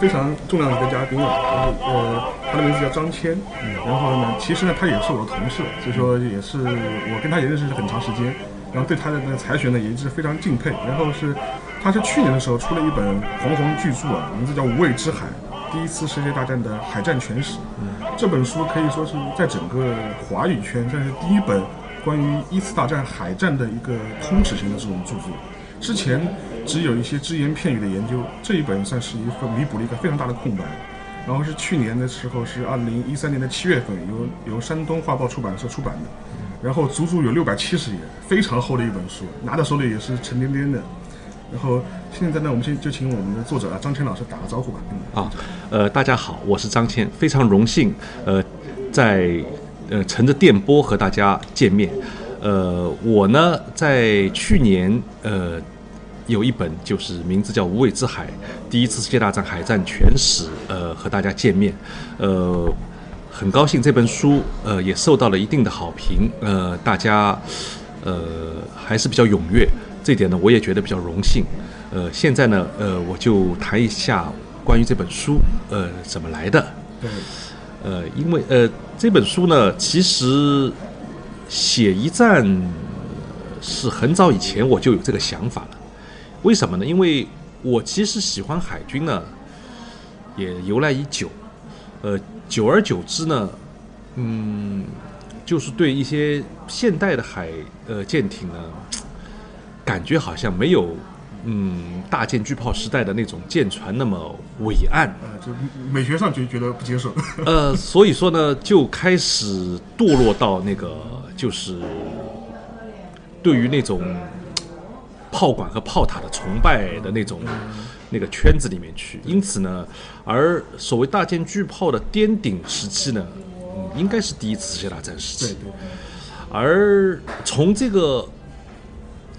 非常重要的一个嘉宾啊，就是呃，他的名字叫张谦，然后呢，其实呢，他也是我的同事，所以说也是我跟他也认识很长时间，然后对他的那个才学呢也一直非常敬佩，然后是他是去年的时候出了一本煌煌巨著啊，名字叫《无畏之海》。第一次世界大战的海战全史，这本书可以说是在整个华语圈算是第一本关于一次大战海战的一个通史型的这种著作。之前只有一些只言片语的研究，这一本算是一份弥补了一个非常大的空白。然后是去年的时候，是二零一三年的七月份，由由山东画报出版社出版的，然后足足有六百七十页，非常厚的一本书，拿到手里也是沉甸甸的。然后现在呢，我们先就请我们的作者啊张谦老师打个招呼吧。啊，呃，大家好，我是张谦，非常荣幸，呃，在呃乘着电波和大家见面。呃，我呢在去年呃有一本就是名字叫《无畏之海》，第一次世界大战海战全史，呃和大家见面。呃，很高兴这本书呃也受到了一定的好评，呃大家呃还是比较踊跃。这点呢，我也觉得比较荣幸。呃，现在呢，呃，我就谈一下关于这本书，呃，怎么来的。对。呃，因为呃，这本书呢，其实写一战是很早以前我就有这个想法了。为什么呢？因为我其实喜欢海军呢，也由来已久。呃，久而久之呢，嗯，就是对一些现代的海呃舰艇呢。感觉好像没有，嗯，大舰巨炮时代的那种舰船那么伟岸，呃，就美学上就觉得不接受。呃，所以说呢，就开始堕落到那个就是对于那种炮管和炮塔的崇拜的那种那个圈子里面去。因此呢，而所谓大舰巨炮的颠顶时期呢，嗯，应该是第一次世界大战时期。对对。而从这个。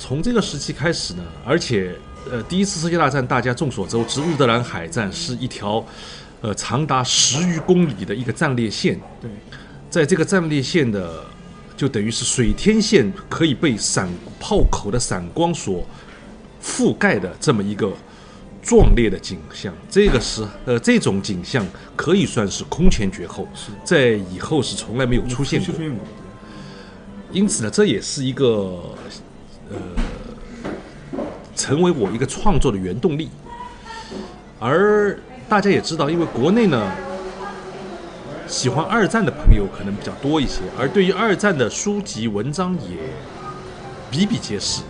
从这个时期开始呢，而且，呃，第一次世界大战大家众所周知，日德兰海战是一条，呃，长达十余公里的一个战列线。对，在这个战列线的，就等于是水天线可以被闪炮口的闪光所覆盖的这么一个壮烈的景象。这个是，呃，这种景象可以算是空前绝后，在以后是从来没有出现过。因此呢，这也是一个。呃，成为我一个创作的原动力。而大家也知道，因为国内呢，喜欢二战的朋友可能比较多一些，而对于二战的书籍文章也比比皆是。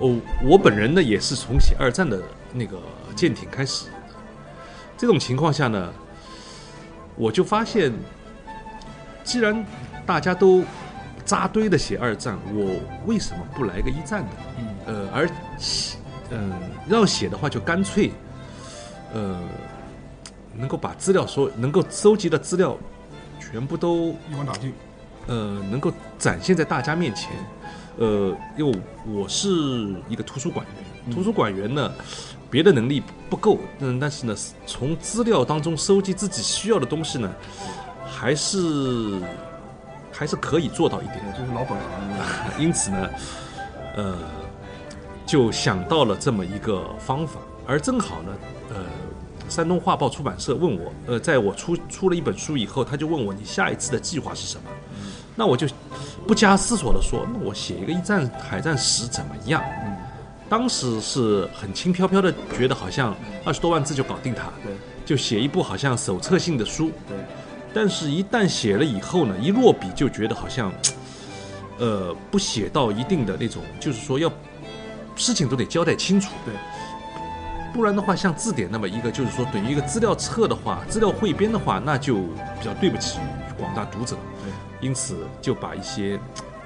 哦，我本人呢也是从写二战的那个舰艇开始。这种情况下呢，我就发现，既然大家都。扎堆的写二战，我为什么不来个一战的？呃，而写，嗯，要写的话就干脆，呃，能够把资料说能够收集的资料全部都一网打尽，呃，能够展现在大家面前。呃，因为我是一个图书馆员，图书馆员呢，别的能力不够，嗯，但是呢，从资料当中收集自己需要的东西呢，还是。还是可以做到一点，就是老本行。因此呢，呃，就想到了这么一个方法。而正好呢，呃，山东画报出版社问我，呃，在我出出了一本书以后，他就问我你下一次的计划是什么？那我就不加思索的说，那我写一个一战海战史怎么样？当时是很轻飘飘的，觉得好像二十多万字就搞定它，就写一部好像手册性的书。但是，一旦写了以后呢，一落笔就觉得好像，呃，不写到一定的那种，就是说要事情都得交代清楚，对，不然的话，像字典那么一个，就是说等于一个资料册的话，资料汇编的话，那就比较对不起广大读者，因此就把一些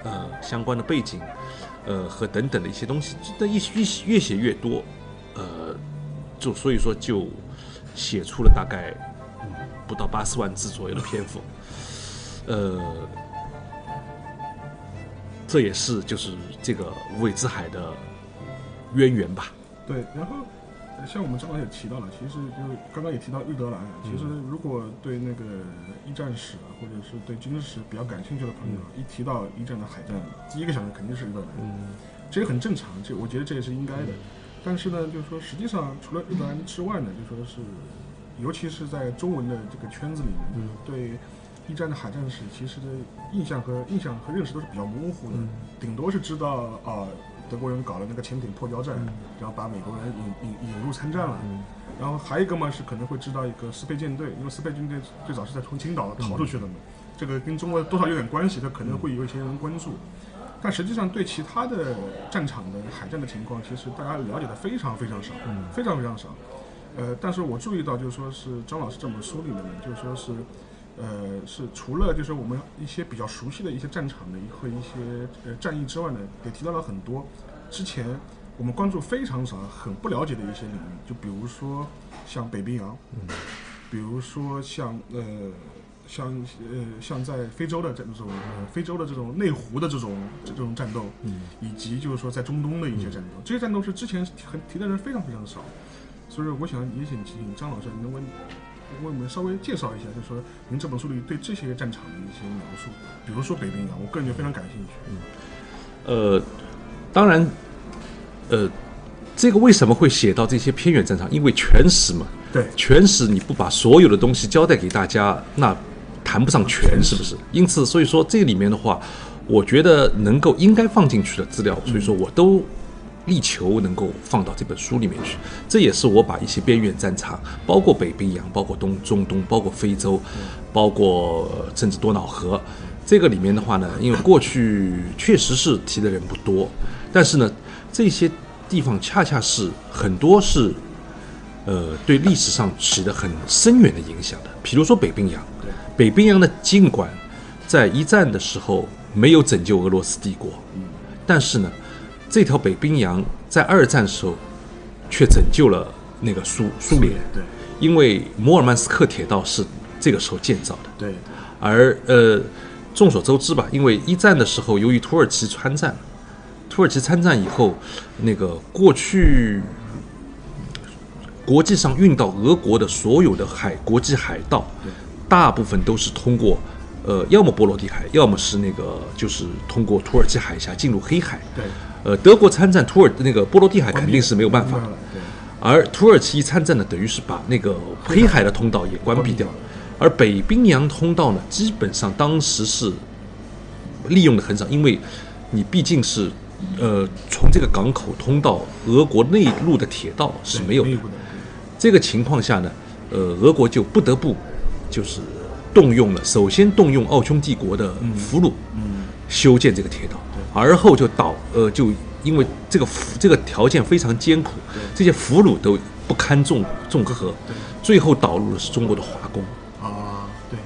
呃相关的背景，呃和等等的一些东西，这一越越写越多，呃，就所以说就写出了大概。不到八十万字左右的篇幅，呃，这也是就是这个无畏之海的渊源吧。对，然后像我们刚刚也提到了，其实就刚刚也提到日德兰。其实如果对那个一战史或者是对军事史比较感兴趣的朋友，一提到一战的海战，第一个想的肯定是日德兰。嗯。这也很正常，这我觉得这也是应该的。但是呢，就是说实际上除了日德兰之外呢，就说是，尤其是在中文的这个圈子里面，就是对一战的海战史其实的印象和印象和认识都是比较模糊的，顶多是知道啊。德国人搞了那个潜艇破交战，然后把美国人引引引入参战了。然后还有一个嘛是可能会知道一个斯佩舰队，因为斯佩舰队最早是在从青岛逃出去的嘛，这个跟中国多少有点关系，他可能会有一些人关注。但实际上对其他的战场的海战的情况，其实大家了解的非常非常少，非常非常少。呃，但是我注意到就是说是张老师这本书里面呢，就是说是。呃，是除了就是我们一些比较熟悉的一些战场的和一些呃战役之外呢，也提到了很多之前我们关注非常少、很不了解的一些领域，就比如说像北冰洋，嗯，比如说像呃像呃像在非洲的这种呃非洲的这种内湖的这种这种战斗，嗯，以及就是说在中东的一些战斗，这些战斗是之前很提的人非常非常少，所以我想也想请张老师能问。为我们稍微介绍一下，就是说您这本书里对这些战场的一些描述，比如说北冰洋，我个人就非常感兴趣。嗯，呃，当然，呃，这个为什么会写到这些偏远战场？因为全史嘛，对，全史你不把所有的东西交代给大家，那谈不上全，是不是？因此，所以说这里面的话，我觉得能够应该放进去的资料，所以说我都。力求能够放到这本书里面去，这也是我把一些边远战场，包括北冰洋，包括东中东，包括非洲，包括甚至多瑙河，这个里面的话呢，因为过去确实是提的人不多，但是呢，这些地方恰恰是很多是，呃，对历史上起的很深远的影响的。比如说北冰洋，北冰洋的尽管在一战的时候没有拯救俄罗斯帝国，但是呢。这条北冰洋在二战时候，却拯救了那个苏苏联。对，因为摩尔曼斯克铁道是这个时候建造的。对。而呃，众所周知吧，因为一战的时候，由于土耳其参战，土耳其参战以后，那个过去国际上运到俄国的所有的海国际海道，大部分都是通过。呃，要么波罗的海，要么是那个，就是通过土耳其海峡进入黑海。对。呃，德国参战，土耳那个波罗的海肯定是没有办法。对。而土耳其一参战呢，等于是把那个黑海的通道也关闭掉。而北冰洋通道呢，基本上当时是利用的很少，因为你毕竟是呃从这个港口通到俄国内陆的铁道是没有的。这个情况下呢，呃，俄国就不得不就是。动用了，首先动用奥匈帝国的俘虏，修建这个铁道，而后就导，呃，就因为这个这个条件非常艰苦，这些俘虏都不堪重重荷，最后导入的是中国的华工。啊，对，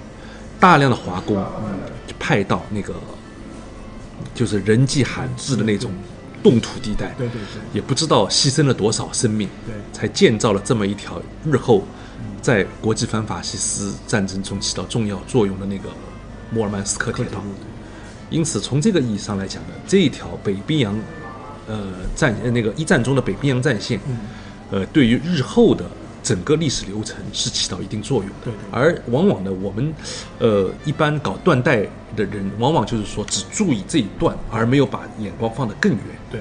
大量的华工派到那个就是人迹罕至的那种冻土地带，对对对，也不知道牺牲了多少生命，对，才建造了这么一条日后。在国际反法西斯战争中起到重要作用的那个莫尔曼斯克铁道，因此从这个意义上来讲呢，这一条北冰洋，呃战那个一战中的北冰洋战线，呃，对于日后的整个历史流程是起到一定作用的。而往往呢，我们呃一般搞断代的人，往往就是说只注意这一段，而没有把眼光放得更远。对。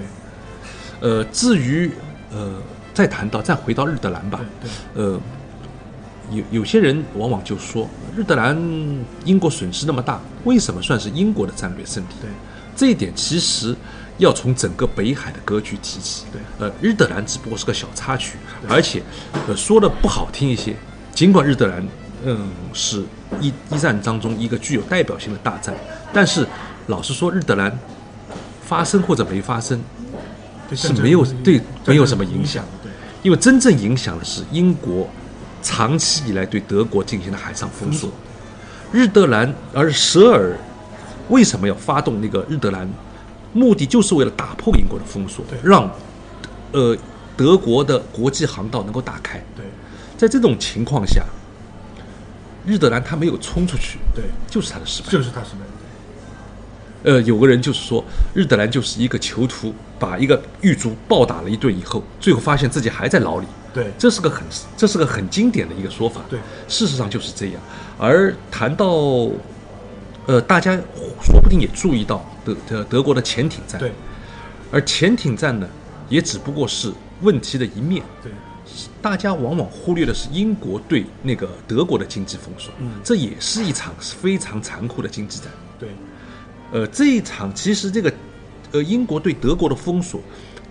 呃，至于呃，再谈到再回到日德兰吧。对。呃。有有些人往往就说，日德兰英国损失那么大，为什么算是英国的战略胜利？对，这一点其实要从整个北海的格局提起。对，呃，日德兰只不过是个小插曲，而且，呃，说的不好听一些，尽管日德兰，嗯，是一一战当中一个具有代表性的大战，但是老实说，日德兰发生或者没发生是没有对没有什么影响。对，因为真正影响的是英国。长期以来对德国进行的海上封锁，日德兰而舍尔为什么要发动那个日德兰？目的就是为了打破英国的封锁，让呃德国的国际航道能够打开。对，在这种情况下，日德兰他没有冲出去，对，就是他的失败，就是他失败。呃，有个人就是说，日德兰就是一个囚徒，把一个狱卒暴打了一顿以后，最后发现自己还在牢里。对，这是个很，这是个很经典的一个说法。对，事实上就是这样。而谈到，呃，大家说不定也注意到德德德国的潜艇战。对，而潜艇战呢，也只不过是问题的一面。对，大家往往忽略的是英国对那个德国的经济封锁，嗯这也是一场非常残酷的经济战。对，呃，这一场其实这个，呃，英国对德国的封锁，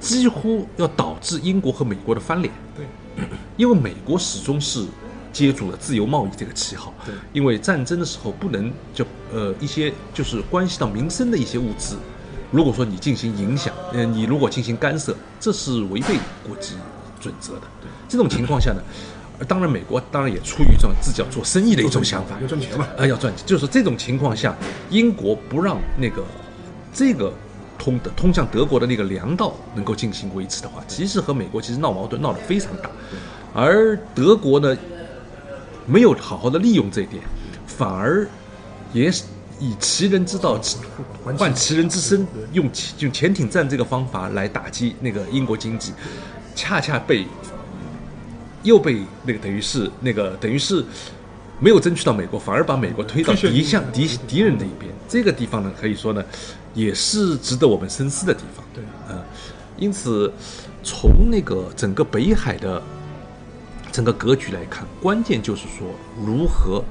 几乎要导致英国和美国的翻脸，对，因为美国始终是接住了自由贸易这个旗号，对。因为战争的时候不能就呃一些就是关系到民生的一些物资，如果说你进行影响，呃，你如果进行干涉，这是违背国际准则的。对。这种情况下呢，呃当然美国当然也出于这种自己要做生意的一种想法，要赚钱嘛。啊，要赚钱，就是这种情况下，英国不让那个这个通的通向德国的那个粮道能够进行维持的话，其实和美国其实闹矛盾闹得非常大，而德国呢没有好好的利用这一点，反而也以其人之道还其换其人之身，用用潜艇战这个方法来打击那个英国经济，恰恰被又被那个等于是那个等于是没有争取到美国，反而把美国推到敌向敌敌人的一边。这个地方呢，可以说呢，也是值得我们深思的地方。对，啊，因此从那个整个北海的整个格局来看，关键就是说如何，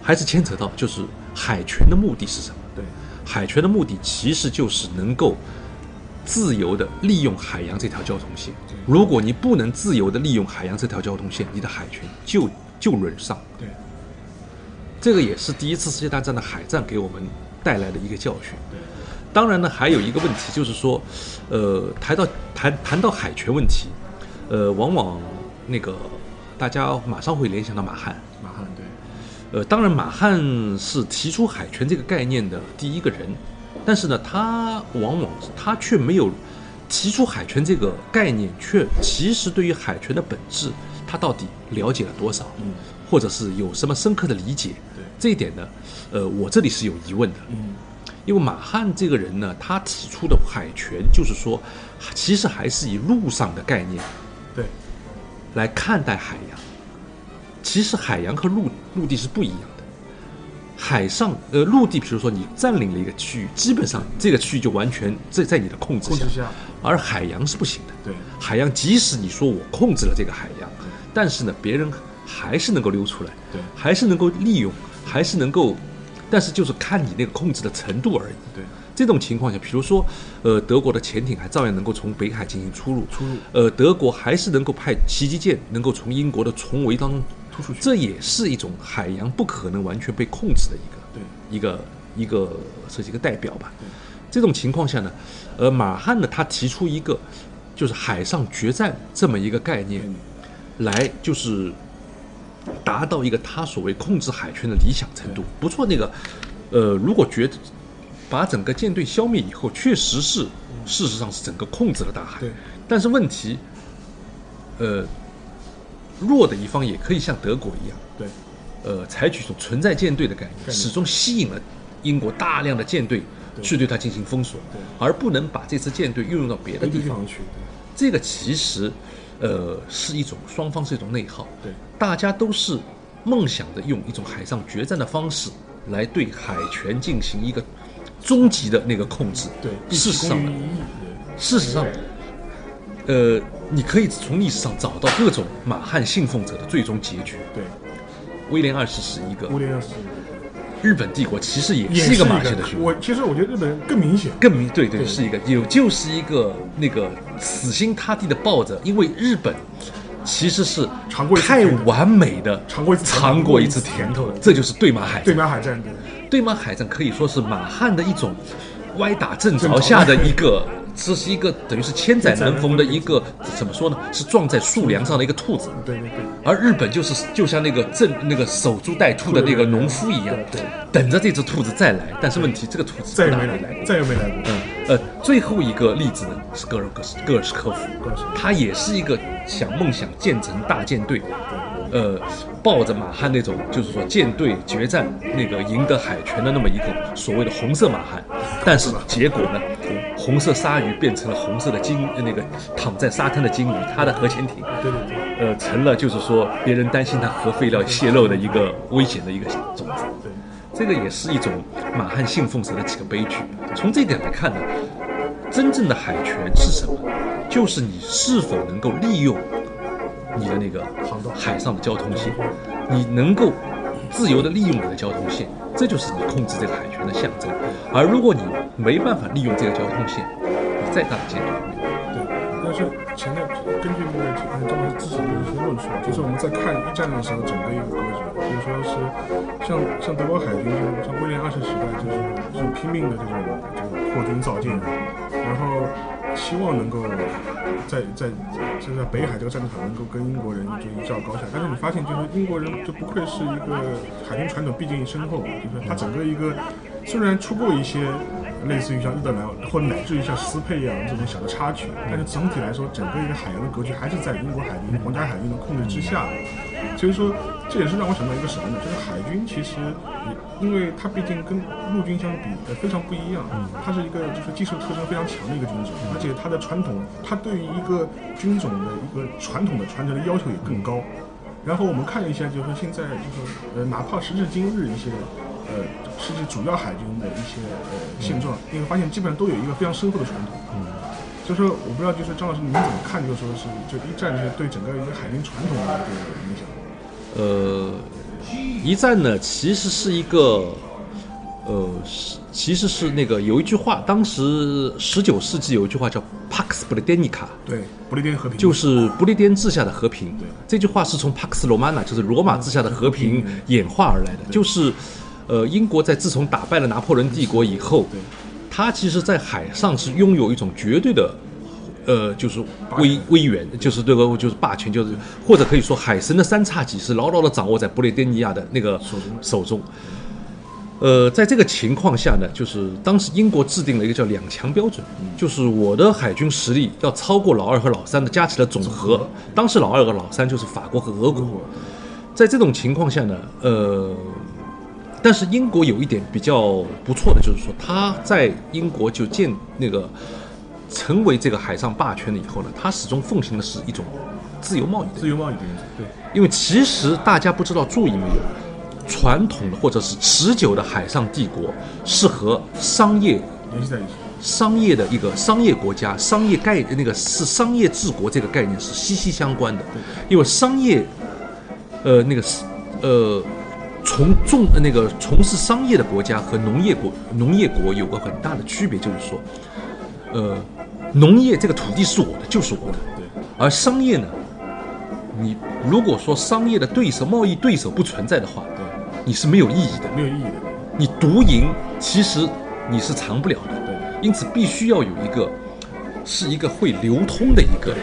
还是牵扯到就是海权的目的是什么？对，海权的目的其实就是能够自由的利用海洋这条交通线。如果你不能自由的利用海洋这条交通线，你的海权就就轮上。对，这个也是第一次世界大战的海战给我们带来的一个教训。对当然呢，还有一个问题就是说，呃，谈到谈谈到海权问题，呃，往往那个大家马上会联想到马汉。马汉对，呃，当然，马汉是提出海权这个概念的第一个人，但是呢，他往往他却没有提出海权这个概念，却其实对于海权的本质，他到底了解了多少，嗯，或者是有什么深刻的理解？对这一点呢，呃，我这里是有疑问的，嗯，因为马汉这个人呢，他提出的海权就是说，其实还是以陆上的概念对，来看待海洋。其实海洋和陆陆地是不一样的。海上呃陆地，比如说你占领了一个区域，基本上这个区域就完全在在你的控制下，控制下，而海洋是不行的。对，海洋即使你说我控制了这个海洋，但是呢，别人还是能够溜出来，对。还是能够利用，还是能够，但是就是看你那个控制的程度而已。对，这种情况下，比如说，呃，德国的潜艇还照样能够从北海进行出入，出入。呃，德国还是能够派袭击舰能够从英国的重围当中突出去。这也是一种海洋不可能完全被控制的一个对，一个一个这是一个代表吧。这种情况下呢，呃，马汉呢他提出一个就是海上决战这么一个概念，来就是达到一个他所谓控制海权的理想程度。不错，那个呃，如果觉得把整个舰队消灭以后，确实是事实上是整个控制了大海。对，但是问题，呃，弱的一方也可以像德国一样，对，呃，采取一种存在舰队的概念，始终吸引了英国大量的舰队去对它进行封锁对，而不能把这支舰队运用到别的地方。去，这个其实，呃，是一种双方是一种内耗，对，大家都是梦想着用一种海上决战的方式来对海权进行一个终极的那个控制。对，事实上事实上，呃，你可以从历史上找到各种马汉信奉者的最终结局。对，威廉二世是一个，威廉二世日本帝国其实也也是一个马戏的凶我其实我觉得日本更明显，更明对对对。是一个有就是一个那个死心塌地的抱着，因为日本其实是太完美的尝过一次甜头。尝过一次甜头的，这就是对马海对。马海战的，对马海战可以说是满汉的一种歪打正着下的一个，这是一个等于是千载难逢的一个怎么说呢？是撞在树梁上的一个兔子。对对对，而日本就是就像那个正那个守株待兔的那个农夫一样对对，等着这只兔子再来。但是问题，这个兔子再也没来过，再也没来过，嗯，呃，最后一个例子呢是戈尔戈斯戈尔什科夫。戈尔什科夫，他也是一个想梦想建成大舰队，呃，抱着马汉那种就是说舰队决战那个赢得海权的那么一个所谓的红色马汉，但是结果呢，红色鲨鱼变成了红色的鲸，呃那个躺在沙滩的鲸鱼，它的核潜艇，对对对呃，成了就是说别人担心它核废料泄漏的一个危险的一个种子。对，这个也是一种马汉信奉者的几个悲剧。从这一点来看呢，真正的海权是什么？就是你是否能够利用你的那个航道海上的交通线，你能够自由的利用你的交通线，这就是你控制这个海权的象征。而如果你没办法利用这个交通线，你再大的建筑都没有用。对，但是前面根据那个嗯张老师之前的一些论述，就是我们在看一战的时候整个一个格局，比如说是像像德国海军，就是像威廉二世时代，就是就是拼命的这种这个扩军造舰，然后希望能够在在就在北海这个战场能够跟英国人就一较高下。但是你发现，就是英国人就不愧是一个海军传统，毕竟深厚，就是它整个一个虽然出过一些。类似于像日德兰或乃至于像斯佩扬这种小的插曲，但是总体来说，整个一个海洋的格局还是在英国海军、皇家海军的控制之下。所以说，这也是让我想到一个什么呢？就是海军其实，因为它毕竟跟陆军相比，呃，非常不一样。它是一个就是技术特征非常强的一个军种，而且它的传统，它对于一个军种的一个传统的传承的要求也更高。然后我们看了一下，就是说现在就是呃，哪怕时至今日一些。呃，世界主要海军的一些呃现状，你会发现基本上都有一个非常深厚的传统。嗯，就说我不知道，就是张老师您怎么看？就说是就一战是对整个一个海军传统的一个影响。呃，一战呢，其实是一个，呃，是其实是那个有一句话，当时十九世纪有一句话叫 “Pax Britannica”，对，不列颠和平，就是不列颠治下的和平。对，这句话是从 “Pax Romana”，就是罗马治下的和平演化而来的，就是。呃，英国在自从打败了拿破仑帝国以后，它其实，在海上是拥有一种绝对的，呃，就是威威远，就是这个就是霸权，就是或者可以说，海神的三叉戟是牢牢的掌握在布列颠尼亚的那个手中。手中。呃，在这个情况下呢，就是当时英国制定了一个叫两强标准，就是我的海军实力要超过老二和老三的加起来总和。当时老二和老三就是法国和俄国。在这种情况下呢，呃。但是英国有一点比较不错的，就是说他在英国就建那个成为这个海上霸权了以后呢，他始终奉行的是一种自由贸易。自由贸易的原则，对。因为其实大家不知道，注意没有，传统的或者是持久的海上帝国是和商业联系在一起，商业的一个商业国家、商业概那个是商业治国这个概念是息息相关的。因为商业，呃，那个是呃。从重那个从事商业的国家和农业国农业国有个很大的区别，就是说，呃，农业这个土地是我的，就是我的。对。而商业呢，你如果说商业的对手、贸易对手不存在的话，对，你是没有意义的，没有意义的。你独赢，其实你是藏不了的。对。因此，必须要有一个，是一个会流通的一个，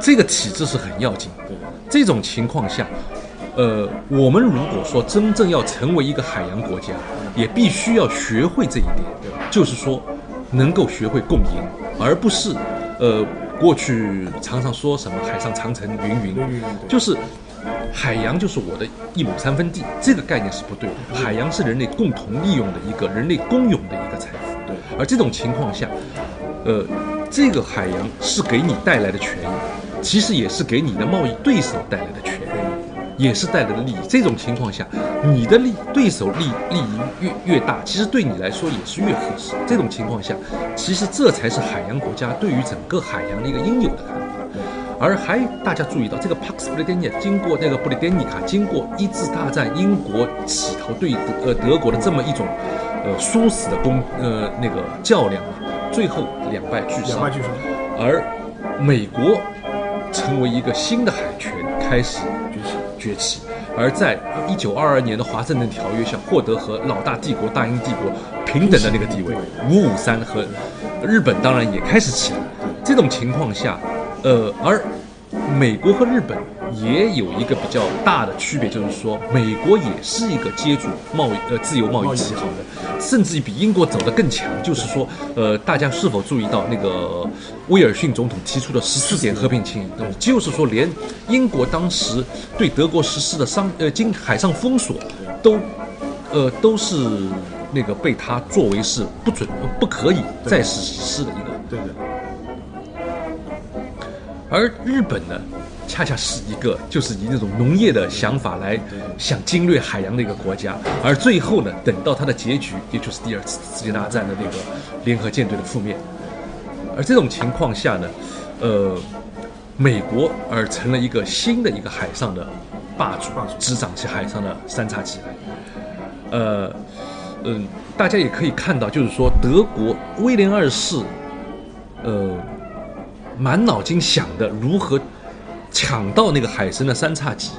这个体制是很要紧。对。这种情况下。呃，我们如果说真正要成为一个海洋国家，也必须要学会这一点，就是说，能够学会共赢，而不是，呃，过去常常说什么海上长城云云，就是海洋就是我的一亩三分地，这个概念是不对的。海洋是人类共同利用的一个人类公有的一个财富，对。而这种情况下，呃，这个海洋是给你带来的权益，其实也是给你的贸易对手带来的权益。也是带来的利益。这种情况下，你的利对手利利益越越大，其实对你来说也是越合适。这种情况下，其实这才是海洋国家对于整个海洋的一个应有的看法。而还大家注意到，这个 Pax b r i t a n i a 经过那个布列颠尼卡，经过一次大战，英国企图对德呃德国的这么一种呃殊死的攻呃那个较量啊，最后两败俱伤。两败俱伤。而美国成为一个新的海权开始崛起。而在一九二二年的华盛顿条约下，获得和老大帝国大英帝国平等的那个地位。五五三和日本当然也开始起来。这种情况下，呃，而美国和日本。也有一个比较大的区别，就是说，美国也是一个接触贸易呃自由贸易旗号的，甚至于比英国走得更强。就是说，呃，大家是否注意到那个威尔逊总统提出的十四点和平协议？就是说，连英国当时对德国实施的商呃经海上封锁，都呃都是那个被他作为是不准不可以再实施的一个。对的。而日本呢？恰恰是一个就是以那种农业的想法来想侵略海洋的一个国家，而最后呢，等到它的结局，也就是第二次世界大战的那个联合舰队的覆灭，而这种情况下呢，呃，美国而成了一个新的一个海上的霸主，霸主执掌起海上的三叉戟来。呃，嗯，大家也可以看到，就是说德国威廉二世，呃，满脑筋想的如何抢到那个海参的三叉戟，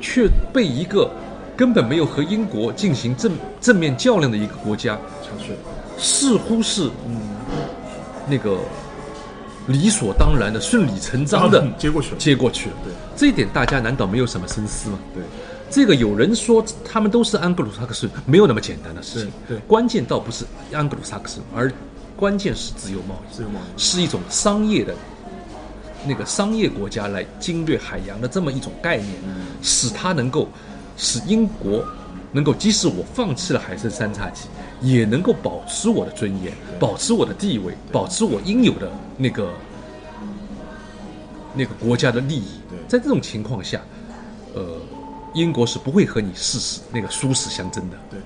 却被一个根本没有和英国进行正正面较量的一个国家，查税，似乎是嗯那个理所当然的、顺理成章的嗯接过去了。接过去了。对，这一点大家难道没有什么深思吗？对，这个有人说他们都是安格鲁萨克逊，没有那么简单的事情。对对关键倒不是安格鲁萨克逊，而关键是自由贸易，自由贸易是一种商业的。那个商业国家来经略海洋的这么一种概念，使它能够使英国能够，即使我放弃了海参三叉戟，也能够保持我的尊严，保持我的地位，保持我应有的那个那个国家的利益对。在这种情况下，呃，英国是不会和你誓死那个殊死相争的。对。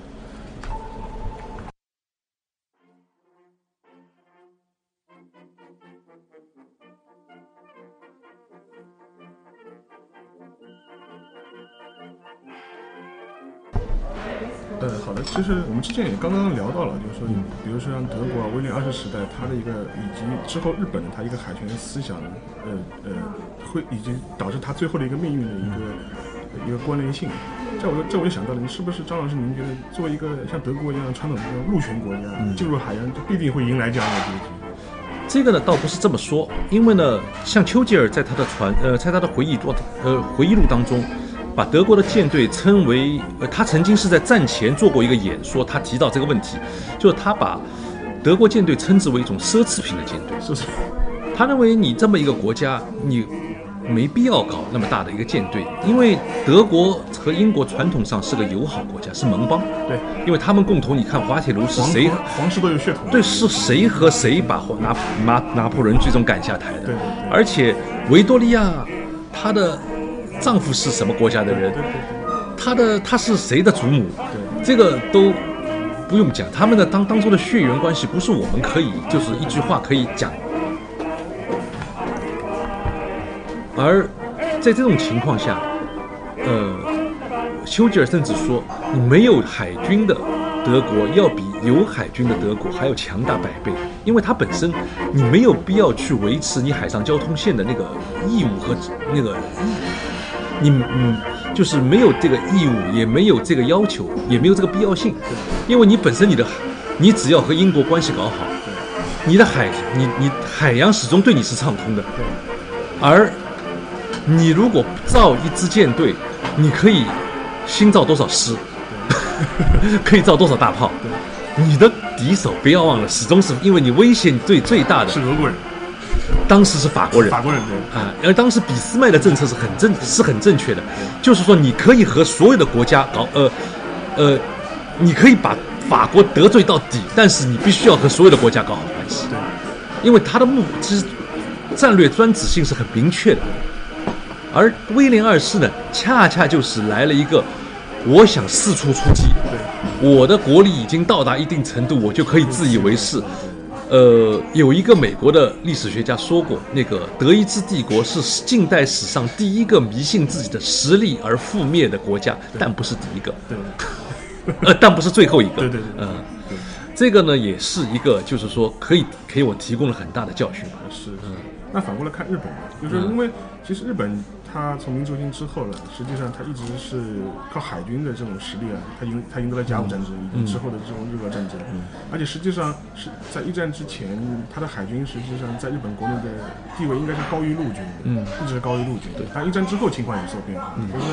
呃，好的，其实我们之前也刚刚聊到了，就是说，比如说像德国啊，威廉二世时代，他的一个以及之后日本的他一个海权思想，呃呃，会以及导致他最后的一个命运的一个一个关联性。这我就这我就想到了，你是不是张老师？您觉得作为一个像德国一样传统的陆权国家，进入海洋就必定会迎来这样的结局？这个呢，倒不是这么说，因为呢，像丘吉尔在他的传呃，在他的回忆录呃回忆录当中，把德国的舰队称为呃，他曾经是在战前做过一个演说，他提到这个问题，就是他把德国舰队称之为一种奢侈品的舰队。是不是？他认为你这么一个国家，你没必要搞那么大的一个舰队，因为德国和英国传统上是个友好国家，是盟邦，对，因为他们共同，你看滑铁卢是谁皇皇室都有血统。对，是谁和谁把拿拿拿破仑最终赶下台的？对而且维多利亚他的丈夫是什么国家的人？对对对她的她是谁的祖母？这个都不用讲，他们的当当中的血缘关系不是我们可以就是一句话可以讲。而在这种情况下，呃，丘吉尔甚至说，你没有海军的德国要比有海军的德国还要强大百倍，因为它本身你没有必要去维持你海上交通线的那个义务和那个你嗯，就是没有这个义务，也没有这个要求，也没有这个必要性，因为你本身你的你只要和英国关系搞好，你的海你你海洋始终对你是畅通的，而你如果造一支舰队，你可以新造多少师，可以造多少大炮，你的敌手不要忘了，始终是因为你威胁最最大的是俄国人，当时是法国人，法国人对。啊，而当时俾斯麦的政策是很正是很正确的，就是说你可以和所有的国家搞呃呃，你可以把法国得罪到底，但是你必须要和所有的国家搞好关系，对，因为他的目其实战略专指性是很明确的。而威廉二世呢，恰恰就是来了一个，我想四处出击，我的国力已经到达一定程度，我就可以自以为是。呃，有一个美国的历史学家说过，那个德意志帝国是近代史上第一个迷信自己的实力而覆灭的国家，但不是第一个，对，呃，但不是最后一个。对对对嗯、这个呢，也是一个，就是说可以给我提供了很大的教训吧。是嗯。那反过来看日本，就是因为其实日本它从明治维新之后呢，实际上他一直是靠海军的这种实力啊，他赢他赢得了甲午战争以及之后的这种日俄战争，而且实际上是在一战之前，他的海军实际上在日本国内的地位应该是高于陆军的，嗯一直是高于陆军的。但一战之后情况有所变化，就是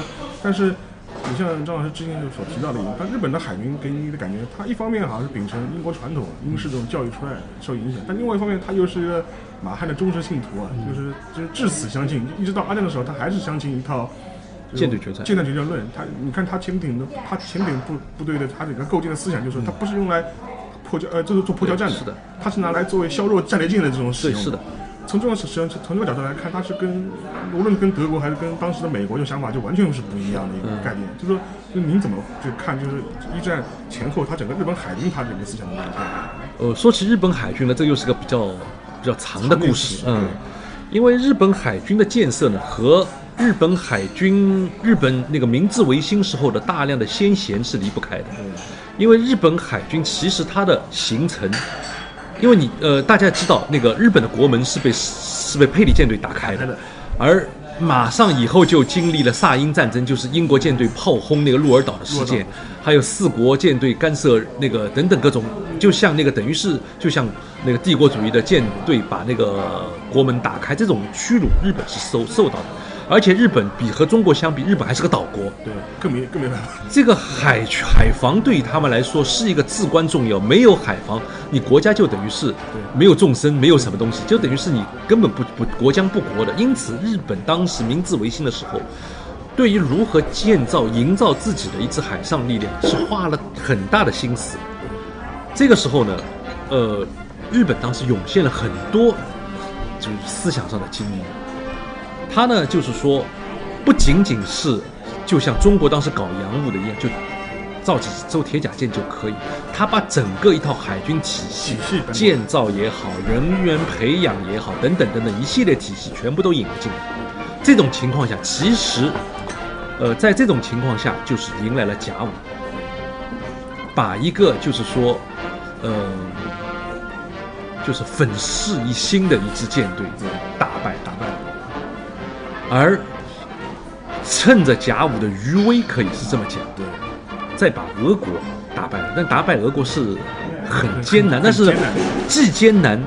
但是。你像张老师之前就所提到的一样，但日本的海军给你的感觉，它一方面好像是秉承英国传统、英式这种教育出来受影响，但另外一方面，他又是一个马汉的忠实信徒啊，就是就是至死相信，一直到二战的时候，他还是相信一套舰队决战舰队决战论。他你看他潜艇的，他潜艇部部队的他整个构建的思想就是，他不是用来破交呃，就是做破交战的，是的，它是拿来作为削弱战列舰的这种使对，用。是的。从这种实际上从这个角度来看，它是跟无论跟德国还是跟当时的美国这种想法就完全是不一样的一个概念。就是说，就您怎么去看，就是一战前后，它整个日本海军它整个思想的变化？呃，说起日本海军呢，这又是个比较比较长的故事，嗯，因为日本海军的建设呢和日本海军日本那个明治维新时候的大量的先贤是离不开的，因为日本海军其实它的形成，因为你呃大家知道那个日本的国门是被是被佩里舰队打开的。而马上以后就经历了萨英战争，就是英国舰队炮轰那个鹿儿岛的事件还有四国舰队干涉那个等等各种，就像那个等于是就像那个帝国主义的舰队把那个国门打开，这种屈辱日本是受受到的。而且日本比和中国相比，日本还是个岛国，对，更没更没办法。这个海海防对于他们来说是一个至关重要。没有海防，你国家就等于是没有众生，没有什么东西，就等于是你根本不不国将不国的。因此，日本当时明治维新的时候，对于如何建造、营造自己的一支海上力量，是花了很大的心思。这个时候呢，呃，日本当时涌现了很多就是思想上的精英。他呢，就是说，不仅仅是就像中国当时搞洋务的一样，就造几艘铁甲舰就可以。他把整个一套海军体系建造也好，人员培养也好，等等等等一系列体系全部都引了进来。这种情况下，其实，呃，在这种情况下，就是迎来了甲午，把一个就是说，呃，就是粉饰一新的一支舰队打败。而趁着甲午的余威，可以是这么讲，对，再把俄国打败了。但打败俄国是很艰难，但是既艰难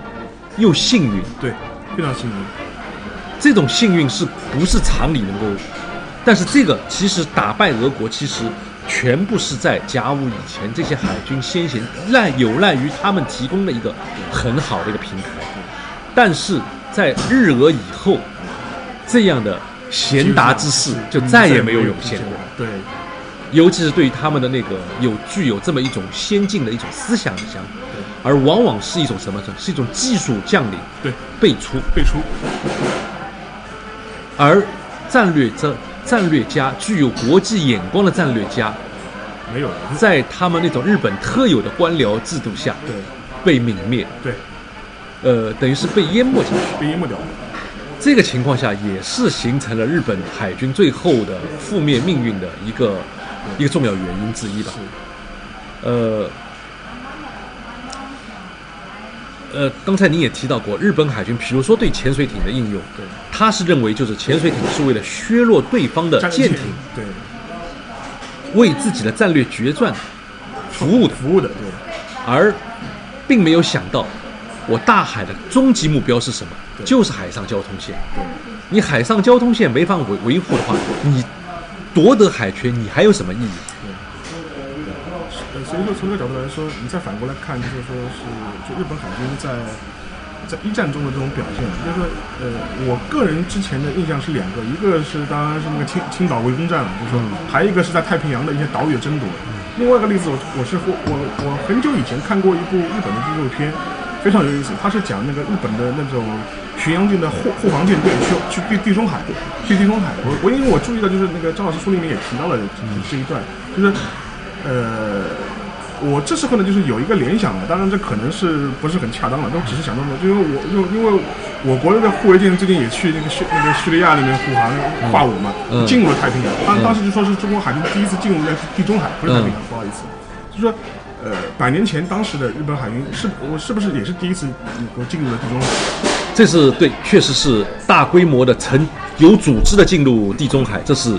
又幸运。对，非常幸运。这种幸运是不是常理能够？但是这个其实打败俄国，其实全部是在甲午以前这些海军先贤赖有赖于他们提供的一个很好的一个平台。但是在日俄以后，这样的贤达之士就再也没有涌现过。对，尤其是对于他们的那个有具有这么一种先进的一种思想的想，而往往是一种什么？是一种技术将领对，辈出。辈出，而战略战战略家具有国际眼光的战略家，没有了。在他们那种日本特有的官僚制度下对，被泯灭，对，呃，等于是被淹没进去。被淹没掉了。这个情况下，也是形成了日本海军最后的负面命运的一个一个重要原因之一吧。呃，呃，刚才您也提到过，日本海军，比如说对潜水艇的应用，对，他是认为就是潜水艇是为了削弱对方的舰艇，对，为自己的战略决战服务的，服务的，对，而并没有想到，我大海的终极目标是什么？对就是海上交通线。对，你海上交通线没法维维护的话，你夺得海权，你还有什么意义？呃，所以说从这个角度来说，你再反过来看，就是说是就日本海军在在一战中的这种表现，就是说，呃，我个人之前的印象是两个，一个是当然是那个青青岛围攻战了，就是说，还有一个是在太平洋的一些岛屿的争夺。另外一个例子，我我是我我我很久以前看过一部日本的纪录片，非常有意思，它是讲那个日本的那种巡洋舰的护护航舰队去去地地中海，去地中海。我我因为我注意到就是那个张老师书里面也提到了这这一段，就是呃。我这时候呢，就是有一个联想了，当然这可能是不是很恰当了，但我只是想到说，因为我因为因为我国的护卫舰最近也去那个叙那个叙利亚那边护航化武嘛，嗯进入了太平洋。当当时就说是中国海军第一次进入那地中海，不是太平洋，不好意思，就说呃，百年前当时的日本海军是我是不是也是第一次能够进入了地中海？这是对，确实是大规模的成有组织的进入地中海，这是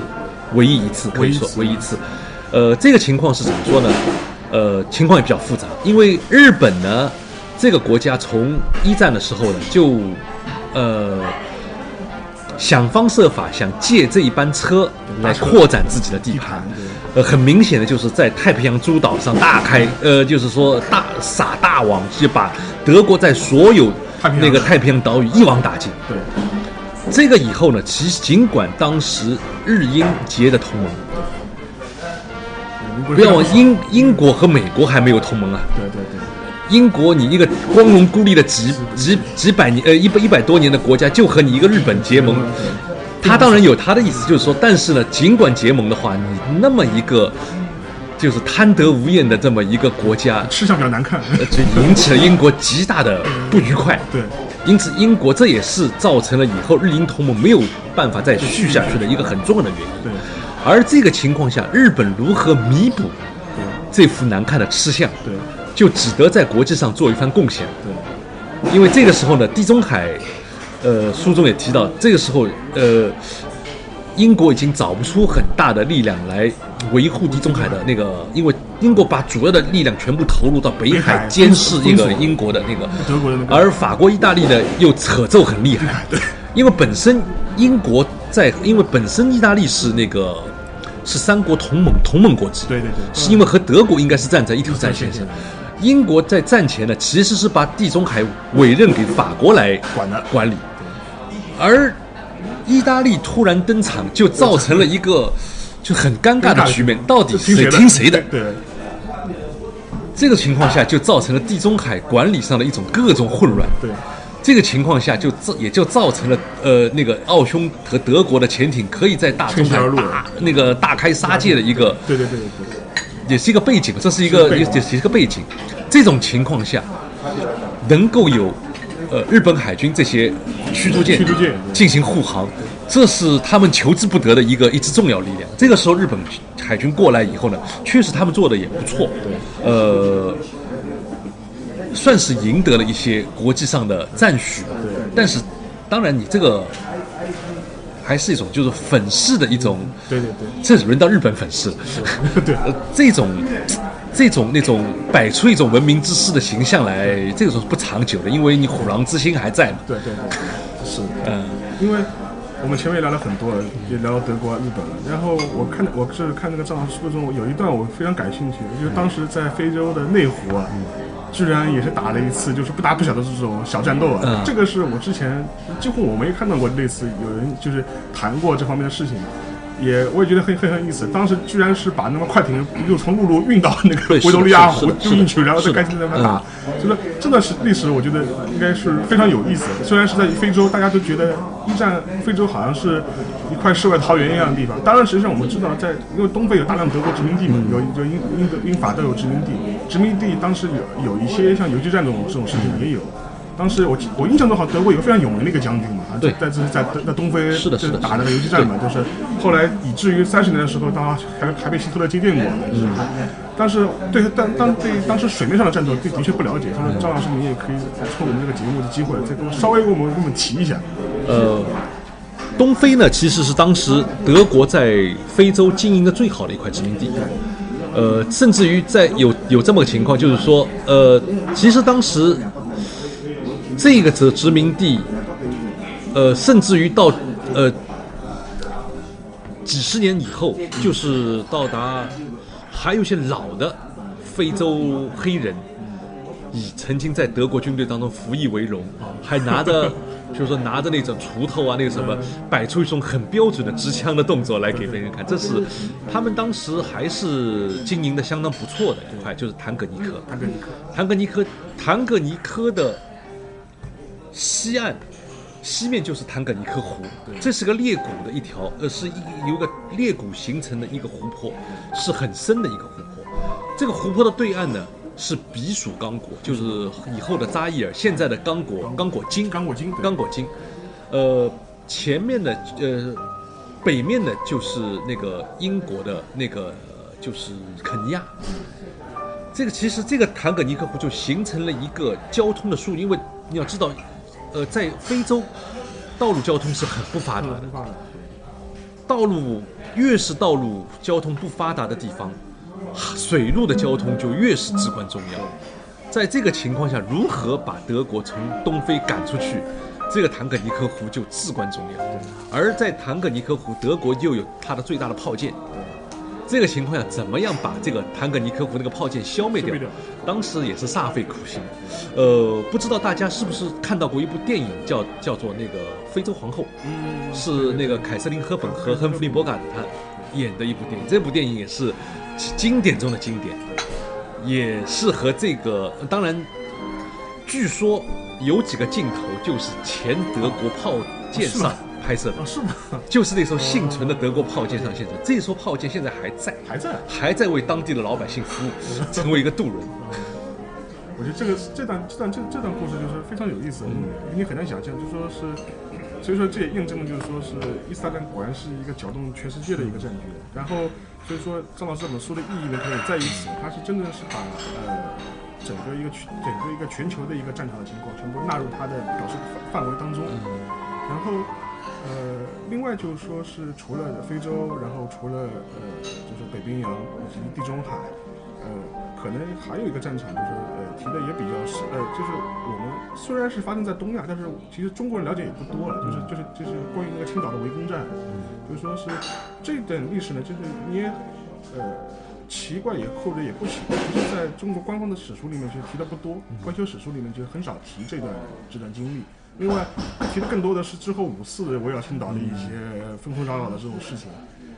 唯一一次，可以说唯唯一一一一次。呃，这个情况是怎么说呢？呃，情况也比较复杂，因为日本呢，这个国家从一战的时候呢，就呃想方设法想借这一班车来扩展自己的地盘。呃，很明显的就是在太平洋诸岛上大开，呃，就是说大撒大网，就把德国在所有那个太平洋岛屿一网打尽。对，这个以后呢，其实尽管当时日英结的同盟，不要忘英英国和美国还没有同盟啊。对对对，英国你一个光荣孤立的几几几百年呃一百一百多年的国家，就和你一个日本结盟，他当然有他的意思，就是说，但是呢，尽管结盟的话，你那么一个就是贪得无厌的这么一个国家，吃相比较难看。呃，就引起了英国极大的不愉快。对，因此英国这也是造成了以后日英同盟没有办法再续下去的一个很重要的原因。对而这个情况下，日本如何弥补这副难看的吃相，对就只得在国际上做一番贡献。对因为这个时候呢，地中海，呃，书中也提到，这个时候，呃，英国已经找不出很大的力量来维护地中海的那个，因为英国把主要的力量全部投入到北北海海监视一个英国的那个，德国的那个。而法国、意大利呢又扯奏很厉害，对，因为本身英国在，因为本身意大利是那个是三国同盟同盟国之一，对对对。是因为和德国应该是站在一条战线上。英国在战前呢，其实是把地中海委任给法国来管的管理，而意大利突然登场，就造成了一个就很尴尬的局面，到底谁听谁的？对这个情况下就造成了地中海管理上的一种各种混乱。对这个情况下就造也就造成了呃那个奥匈和德国的潜艇可以在大中海大那个大开杀戒的一个对对对对对，也是一个背景，这是一个也也是一个背景。这种情况下，能够有呃日本海军这些驱逐舰驱逐舰进行护航，这是他们求之不得的一个一支重要力量。这个时候，日本海军过来以后呢，确实他们做的也不错，呃，算是赢得了一些国际上的赞许吧。但是，当然你这个还是一种就是粉饰的一种。对对对这轮到日本粉饰了。对呃，这种这种那种摆出一种文明之士的形象来，这种是不长久的，因为你虎狼之心还在嘛。对对对，是。嗯，因为我们前面也聊了很多了，也聊到德国、啊、日本了。然后我看我是看那个藏书中有一段我非常感兴趣，就是当时在非洲的内湖啊，居然也是打了一次就是不大不小的这种小战斗啊。嗯这个是我之前几乎我没看到过类似有人就是谈过这方面的事情。也我也觉得很很有意思，当时居然是把那个快艇又从陆路运到那个维多利亚湖是的是的运去，然后再是的该在那边打，就是真的是历史，我觉得应该是非常有意思的。虽然是在非洲，大家都觉得一战非洲好像是一块世外桃源一样的地方。当然，实际上我们知道在，因为东非有大量德国殖民地嘛，有有英英德英法都有殖民地，殖民地当时有有一些像游击战这种这种事情也有。当时我记我印象中好，德国有个非常有名的一个将军嘛，对在这是在在东非是的是打那个游击战嘛，就是后来以至于三十年的时候，当还还被希特勒接见过。嗯，但是对当当对当时水面上的战斗，对的确不了解。所以说张老师，你也可以趁我们这个节目的机会，再给我稍微给我们给我们提一下。呃，东非呢其实是当时德国在非洲经营的最好的一块殖民地。呃，甚至于在有有这么个情况，就是说，呃，其实当时这个殖殖民地，呃，甚至于到呃几十年以后，就是到达还有一些老的非洲黑人，以曾经在德国军队当中服役为荣，还拿着，就是说拿着那种锄头啊，那个什么，摆出一种很标准的持枪的动作来给别人看。这是他们当时还是经营的相当不错的一块，就是坦格尼克。坦格尼克，坦格尼克，坦格尼科的西岸，西面就是坦格尼科湖，这是个裂谷的一条，呃，是一有一个裂谷形成的一个湖泊，是很深的一个湖泊。这个湖泊的对岸呢是比属刚果，就是以后的扎伊尔，现在的刚果刚果金，刚果金刚果金。呃，前面的呃北面的就是那个英国的那个呃就是肯尼亚。这个其实这个坦格尼克湖就形成了一个交通的枢纽，因为你要知道，呃，在非洲道路交通是很不发达的，道路越是道路交通不发达的地方，水路的交通就越是至关重要。在这个情况下，如何把德国从东非赶出去，这个坦格尼克湖就至关重要。而在坦格尼克湖，德国又有它的最大的炮舰。这个情况下，怎么样把这个坦格尼科夫那个炮舰消灭掉？当时也是煞费苦心。呃，不知道大家是不是看到过一部电影叫叫做那个《非洲皇后》，嗯，是那个凯瑟琳·赫本和亨弗利·伯格他演的一部电影。这部电影也是经典中的经典，也是和这个当然，据说有几个镜头就是前德国炮舰上拍摄的啊，，是吗？就是那艘幸存的德国炮舰上现存。这艘炮舰现在还在，还在。还在为当地的老百姓服务，成为一个渡轮。我觉得这个这段这段这这段故事就是非常有意思，你你很难想象，就说是，所以说这也印证了，就是说是伊斯兰果然是一个搅动全世界的一个战局。然后所以说张老师这本书的意义呢，可以在于此，它是真的是把呃整个一个全整个一个全球的一个战场的情况全部纳入它的表述范范围当中。然后呃，另外就是说是除了非洲，然后除了呃就是北冰洋以及地中海，呃。可能还有一个战场，就是呃提的也比较少，呃，就是我们虽然是发生在东亚，但是其实中国人了解也不多了，就是就是就是关于那个青岛的围攻战，就是说是这段历史呢，就是你也呃奇怪也或者也不奇怪，其实在中国官方的史书里面其实提的不多，官修史书里面就很少提这段这段经历。另外其实更多的是之后五四围绕青岛的一些纷纷扰扰的这种事情。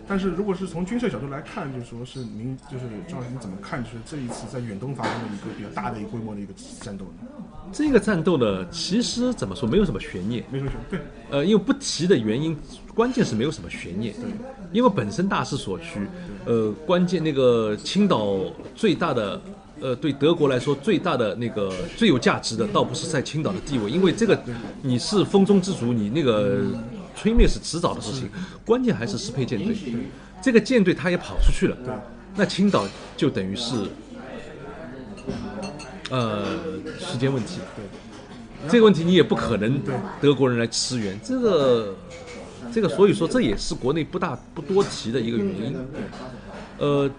但是如果是从军事角度来看，就是说是您就是赵老师，你怎么看就是这一次在远东发生的一个比较大的一个规模的一个战斗呢？这个战斗呢，其实怎么说没有什么悬念，没什么悬对，呃，因为不提的原因，关键是没有什么悬念，对，因为本身大势所趋，呃，关键那个青岛最大的，呃，对德国来说最大的那个最有价值的，倒不是在青岛的地位，因为这个你是风中之烛，你那个。吹灭是迟早的事情，关键还是适配舰队。这个舰队他也跑出去了，那青岛就等于是，呃，时间问题。这个问题你也不可能德国人来驰援，这个，这个所以说这也是国内不大不多提的一个原因。呃，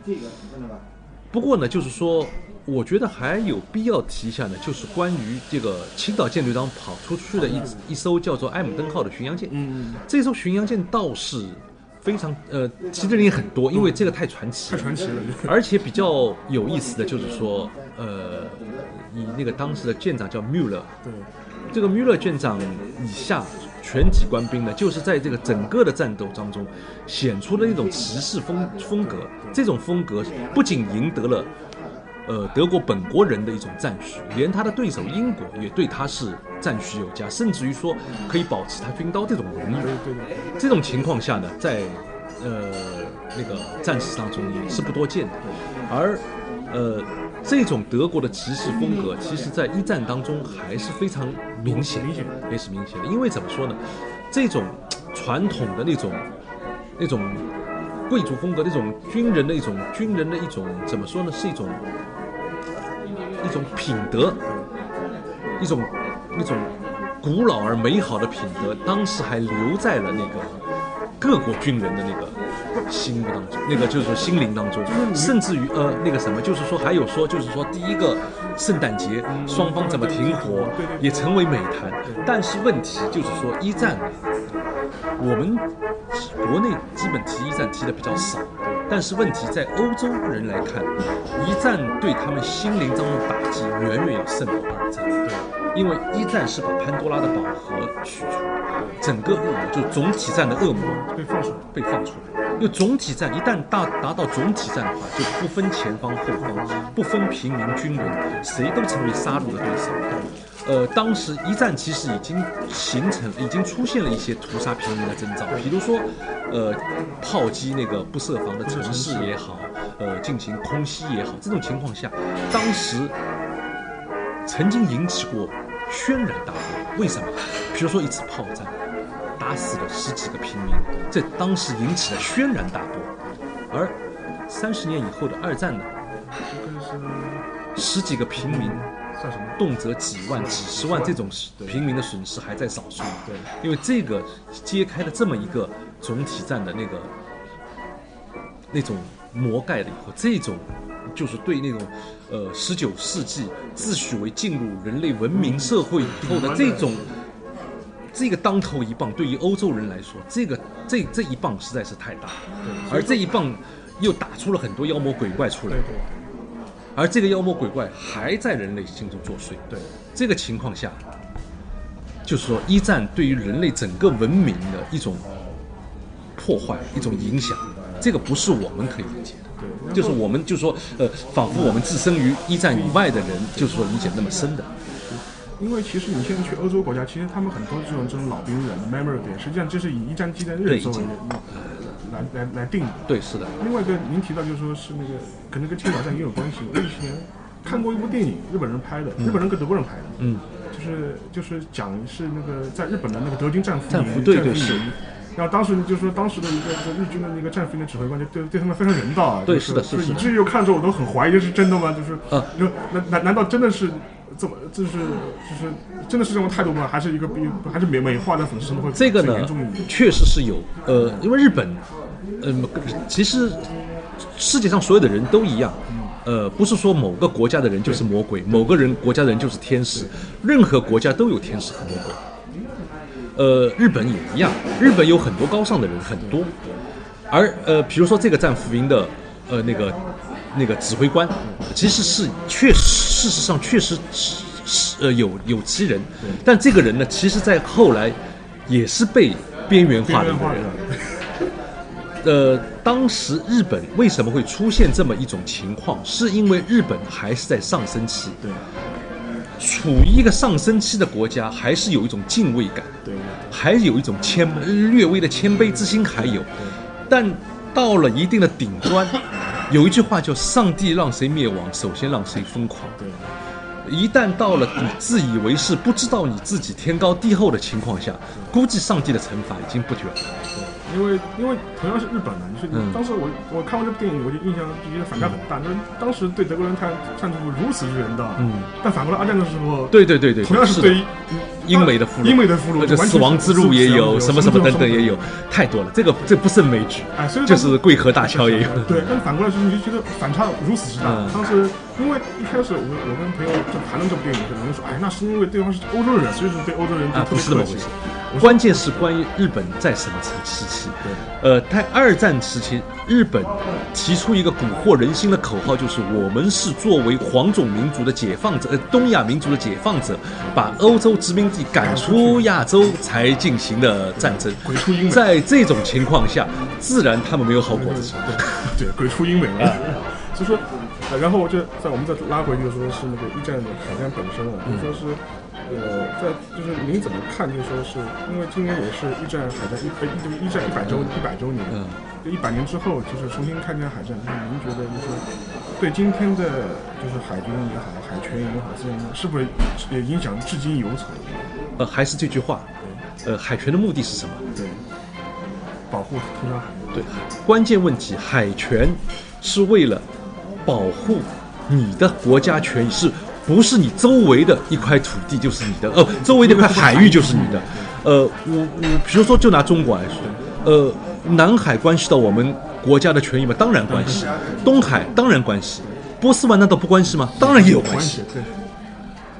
不过呢，就是说。我觉得还有必要提一下呢，就是关于这个青岛舰队当中跑出去的一一艘叫做“埃姆登号”的巡洋舰。嗯，这艘巡洋舰倒是非常呃，其实人也很多，因为这个太传奇，太传奇了。而且比较有意思的就是说，呃，以那个当时的舰长叫缪勒，对，这个缪勒舰长以下全体官兵呢，就是在这个整个的战斗当中显出了那种骑士风风格。这种风格不仅赢得了。呃，德国本国人的一种赞许，连他的对手英国也对他是赞许有加，甚至于说可以保持他军刀这种荣誉。对对。这种情况下呢，在呃那个战史当中也是不多见的。而呃这种德国的骑士风格，其实在一战当中还是非常明显，明显也是明显的。因为怎么说呢，这种传统的那种那种贵族风格，那种军人的一种军人的一种怎么说呢，是一种。一种品德，一种一种古老而美好的品德，当时还留在了那个各国军人的那个心目当中，那个就是说心灵当中，甚至于呃那个什么，就是说还有说，就是说第一个圣诞节双方怎么停火，也成为美谈。但是问题就是说一战，我们国内基本提一战提的比较少。但是问题在欧洲人来看，一战对他们心灵当中的打击远远要胜过二战。对，因为一战是把潘多拉的宝盒取出，整个恶魔就总体战的恶魔被放出来，被放出来。因为总体战一旦达达到总体战的话，就不分前方后方，不分平民军人，谁都成为杀戮的对手。呃，当时一战其实已经形成，已经出现了一些屠杀平民的征兆，比如说，呃，炮击那个不设防的城市也好，呃，进行空袭也好，这种情况下，当时曾经引起过轩然大波。为什么？比如说一次炮战，打死了十几个平民，在当时引起了轩然大波。而三十年以后的二战呢，十几个平民。算什么？动辄几万、几十万这种平民的损失还在少数。对，因为这个揭开了这么一个总体战的那个那种魔盖了以后，这种就是对那种呃十九世纪自诩为进入人类文明社会以后的这种这个当头一棒，对于欧洲人来说，这个这这一棒实在是太大了。对，而这一棒又打出了很多妖魔鬼怪出来。而这个妖魔鬼怪还在人类心中作祟。对，这个情况下，就是说一战对于人类整个文明的一种破坏、一种影响，这个不是我们可以理解的。对，就是我们就是说，呃，仿佛我们置身于一战以外的人，就是说理解那么深的。因为其实你现在去欧洲国家，其实他们很多这种这种老兵人 memory 实际上就是以一战纪念日作为。来来来定的，对，是的。另外一个您提到就是说是那个可能跟青岛战也有关系。我以前看过一部电影，日本人拍的，日本人跟德国人拍的，嗯，就是就是讲是那个在日本的那个德军战俘战俘营对对是。然后当时就是说，当时的一个这个日军的那个战俘营的指挥官就对对他们非常人道啊，对就是的是的以至于我看着我都很怀疑这是真的吗？就是啊就难难难道真的是这么就是就是真的是这种态度吗？还是一个比还是美美化的讽刺程度会这个呢更严重一点？确实是有，呃，因为日本，嗯、其实世界上所有的人都一样。呃，不是说某个国家的人就是魔鬼，某个人国家的人就是天使，任何国家都有天使和魔鬼。呃，日本也一样，日本有很多高尚的人，很多。而呃，比如说这个战俘营的呃那个那个指挥官，其实是确实事实上确实是是呃有有其人，但这个人呢，其实在后来也是被边缘化的一个人。呃，当时日本为什么会出现这么一种情况？是因为日本还是在上升期，对处于一个上升期的国家，还是有一种敬畏感，对还有一种谦略微的谦卑之心，还有。但到了一定的顶端，有一句话叫“上帝让谁灭亡，首先让谁疯狂”。对一旦到了你自以为是、不知道你自己天高地厚的情况下，估计上帝的惩罚已经不远了。因为因为同样是日本的，就是嗯。当时我我看完这部电影，我就印象就觉得反差很大。就是当时对德国人看看出如此之人道，嗯，但反过来二战的时候，对对对对，同样是对于英美的俘虏，英美的俘虏，那个死亡之路也有，什么什么等等也有，太多了。这个这不胜枚举，哎，所以就是桂河大桥也有。对，但反过来是你就觉得反差如此之大。嗯当时因为一开始我我跟朋友就谈论这部电影的时候，人家说，哎，那是因为对方是欧洲人，所以说对欧洲人就啊，不是那么回事。。关键是关于日本在什么时期？呃，在二战时期，日本提出一个蛊惑人心的口号，就是我们是作为黄种民族的解放者，呃，东亚民族的解放者，把欧洲殖民地赶出亚洲才进行的战争鬼出英。美在这种情况下，自然他们没有好果子吃。对，鬼出英美了。所以说，呃然后我就在我们再拉回，就是说是那个一战的海战本身啊，就说是，呃，在就是您怎么看？就说是因为今年也是一战海战一呃一就是一战一百周一百周年，嗯，就一百年之后，就是重新看这场海战，就是您觉得就是对今天的就是海军也好，海权也好，这样是不是也影响至今犹存？呃，还是这句话，呃，海权的目的是什么？对，保护通商海域。对，关键问题，海权是为了保护你的国家权益，是不是你周围的一块土地就是你的？呃，周围的一块海域就是你的。呃，我我比如说就拿中国来说，呃，南海关系到我们国家的权益吗？当然关系。东海当然关系。波斯湾难道不关系吗？当然也有关系。对。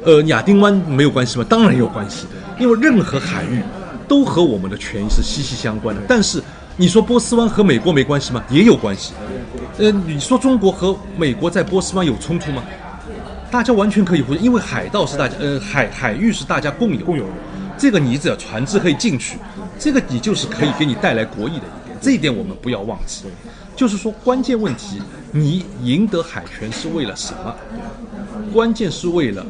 呃，亚丁湾没有关系吗？当然有关系，因为任何海域都和我们的权益是息息相关的。但是你说波斯湾和美国没关系吗？也有关系。呃，你说中国和美国在波斯湾有冲突吗？大家完全可以互，因为海盗是大家，呃，海海域是大家共有，共有的。这个你只要船只可以进去，这个你就是可以给你带来国益的一点，这一点我们不要忘记。就是说，关键问题，你赢得海权是为了什么？关键是为了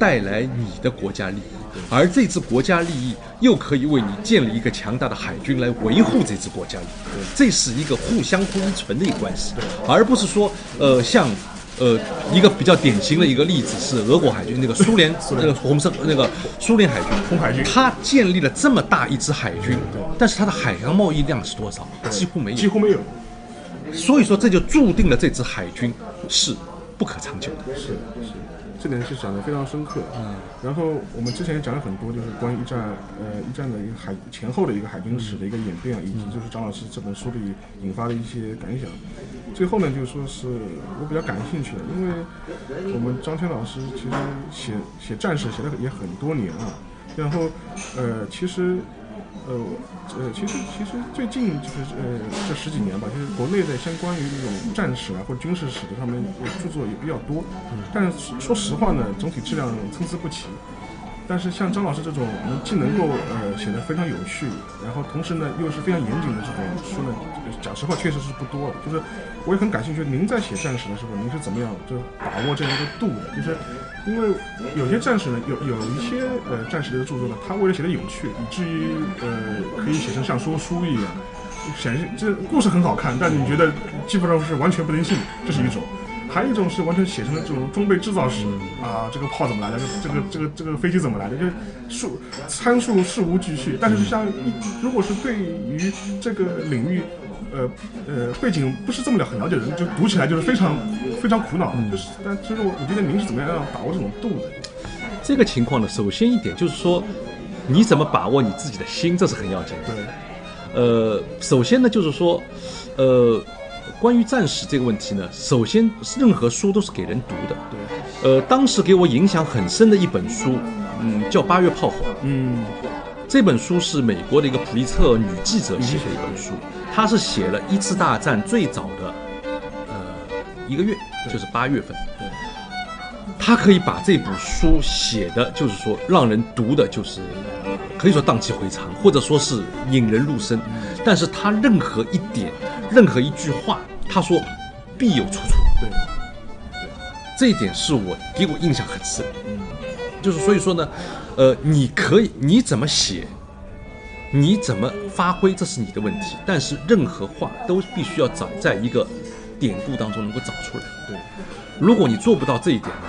带来你的国家利益，而这支国家利益又可以为你建立一个强大的海军来维护这支国家利益，这是一个互相互依存的一个关系，而不是说，呃，像。呃，一个比较典型的一个例子是俄国海军，那个苏联那个红色那个苏联海军，红海军它建立了这么大一支海军，但是它的海洋贸易量是多少？几乎没有，几乎没有。所以说这就注定了这支海军是不可长久的。是是，这点是讲的非常深刻。嗯，然后我们之前也讲了很多，就是关于一战，呃，一战的一个海前后的一个海军史的一个演变，以及就是张老师这本书里引发的一些感想。最后呢，就是说是我比较感兴趣的，因为我们张天老师其实写写战史写了也很多年了，然后呃，其实。呃，呃，其实其实最近就是呃这十几年吧，就是国内的相关于这种战史啊或者军事史的上面呃著作也比较多，但是说实话呢，总体质量参差不齐。但是像张老师这种，能既能够呃写得非常有趣，然后同时呢又是非常严谨的这种书呢，讲实话确实是不多。就是我也很感兴趣，您在写战史的时候，您是怎么样就把握这样一个度的？就是因为有些战史呢，有有一些呃战史的著作呢，他为了写的有趣，以至于呃可以写成像说书一样，显示这故事很好看，但你觉得基本上是完全不能信，这是一种。还有一种是完全写成了这种装备制造史啊，这个炮怎么来的，这个这个这个飞机怎么来的，就是数参数事无巨细。但是像一如果是对于这个领域，呃呃背景不是这么了很了解的人，就读起来就是非常非常苦恼。就是但其实我我觉得您是怎么样把握这种度的？这个情况呢，首先一点就是说，你怎么把握你自己的心，这是很要紧的。对，呃，首先呢，就是说，呃，关于战史这个问题呢，首先任何书都是给人读的。对，呃，当时给我影响很深的一本书，嗯，叫《八月炮火》。嗯，这本书是美国的一个普利策女记者写的一本书，她是写了一次大战最早的呃一个月，就是八月份。她可以把这部书写的，就是说让人读的，就是可以说荡气回肠，或者说是引人入胜。但是他任何一点、任何一句话，他说必有出处。对，对这一点是我给我印象很深。就是所以说呢，呃，你可以你怎么写，你怎么发挥，这是你的问题。但是任何话都必须要找在一个典故当中能够找出来。对，如果你做不到这一点呢，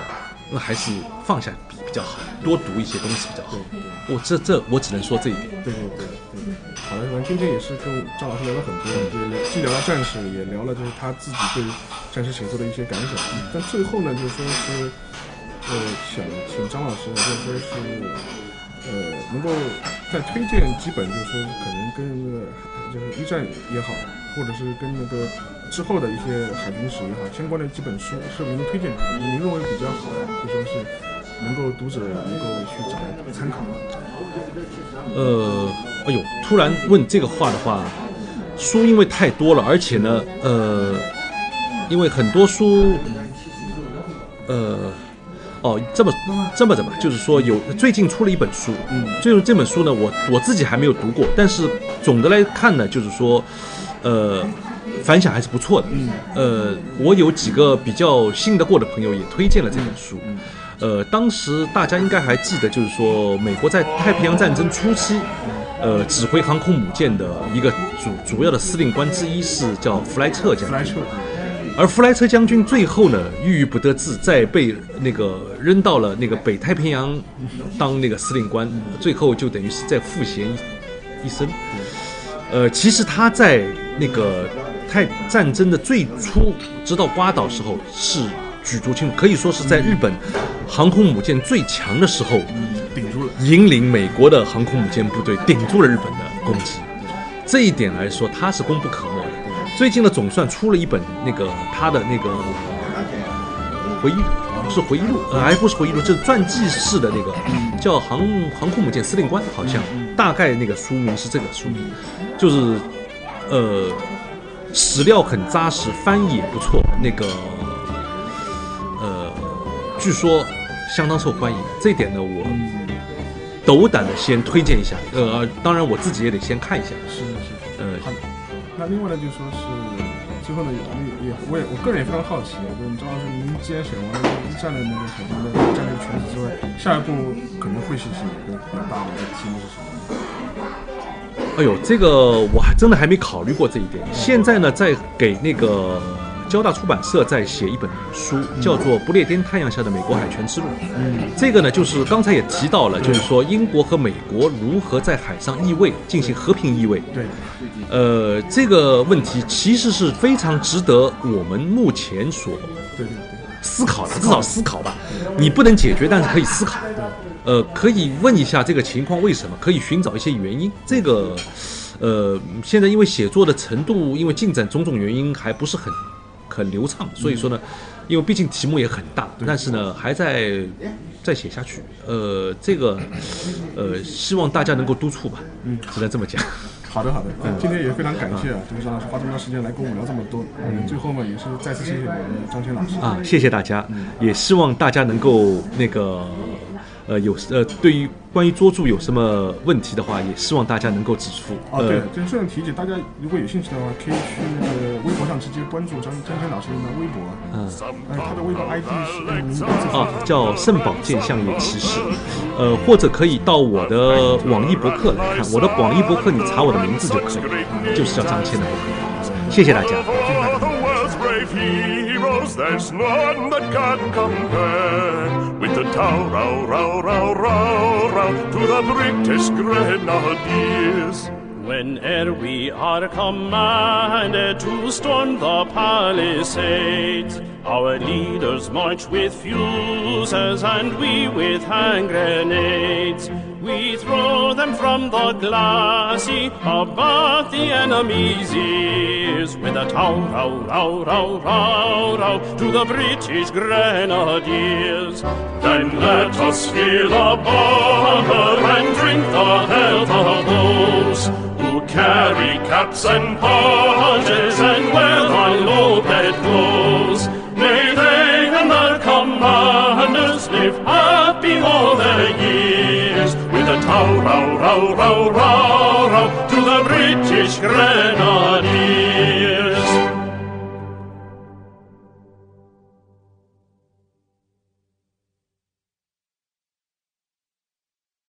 那还是放下笔比较好，多读一些东西比较好。我这这我只能说这一点。对对对对。好了，反正今天也是跟张老师聊了很多，就是既聊了战士，也聊了就是他自己对战士写作的一些感想。但最后呢，就是说是。呃，想请张老师，就说是，呃，能够再推荐几本，就是说可能跟那个就是一战也好，或者是跟那个之后的一些海军史也好相关的几本书，是您推荐您认为比较好的，就说是能够读者能够去找参考吗。呃，哎呦，突然问这个话的话，书因为太多了，而且呢，呃，因为很多书，呃。哦，这么这么的吧，就是说有最近出了一本书，嗯，就是这本书呢，我我自己还没有读过，但是总的来看呢，就是说，呃，反响还是不错的，嗯，呃，我有几个比较信得过的朋友也推荐了这本书，呃，当时大家应该还记得，就是说美国在太平洋战争初期，呃，指挥航空母舰的一个主主要的司令官之一是叫弗莱彻将军。而弗莱彻将军最后呢，郁郁不得志，在被那个扔到了那个北太平洋当那个司令官，最后就等于是在赋闲一生。呃，其实他在那个太战争的最初，直到瓜岛时候是举足轻重，可以说是在日本航空母舰最强的时候，顶住了，引领美国的航空母舰部队顶住了日本的攻击。这一点来说，他是功不可没的。最近呢，总算出了一本那个他的那个回忆，是回忆录，呃，还不是回忆录，就是传记式的那个，叫《航航空母舰司令官》，好像。大概那个书名是这个书名，就是呃，史料很扎实，翻译也不错，那个呃，据说相当受欢迎，这一点呢，我斗胆的先推荐一下，呃，当然我自己也得先看一下，是是是，呃。那另外呢，就说是最后呢，也也我也我个人也非常好奇啊，就是张老师，您既然选完了一战的那个海军的战略全史之外，下一步可能会是写一个比较大的一个题目是什么？哎呦，这个我还真的还没考虑过这一点。现在呢，在给那个。交大出版社在写一本书，叫做《不列颠太阳下的美国海权之路》。嗯，这个呢，就是刚才也提到了，就是说英国和美国如何在海上易位进行和平易位。对，呃，这个问题其实是非常值得我们目前所对对对思考的，至少思考吧。你不能解决，但是可以思考。呃，可以问一下这个情况为什么，可以寻找一些原因。这个，呃，现在因为写作的程度，因为进展种种原因还不是很。很流畅，所以说呢，因为毕竟题目也很大，但是呢还在再写下去。呃，这个呃，希望大家能够督促吧。嗯，只能这么讲。好的，好的。嗯，今天也非常感谢啊，就是张老师花这么长时间来跟我们聊这么多。嗯，最后嘛，也是再次谢谢我们张谦老师啊，谢谢大家，也希望大家能够那个。呃，有呃，对于关于捉住有什么问题的话，也希望大家能够指出。啊，对，就顺便提起，大家如果有兴趣的话，可以去那个微博上直接关注张张谦老师的微博。嗯，呃，他的微博 ID 是名字啊，叫圣宝剑相爷骑士。呃，或者可以到我的网易博客来看，我的网易博客你查我的名字就可以，就是叫张谦的博客。谢谢大家，谢谢大家。Heroes, there's none that can compare with the tow row row row row row to the British grenadiers. Whene'er we are commanded to storm the palisades, our leaders march with fuses and we with hand grenades. We throw them from the glassy above the enemy's ears with a tow row row row row row to the British grenadiers. Then let us fill a bumper and drink the health of those who carry caps and punches and wear the low-bed clothes. Tow row row row row row to the British Grenadiers.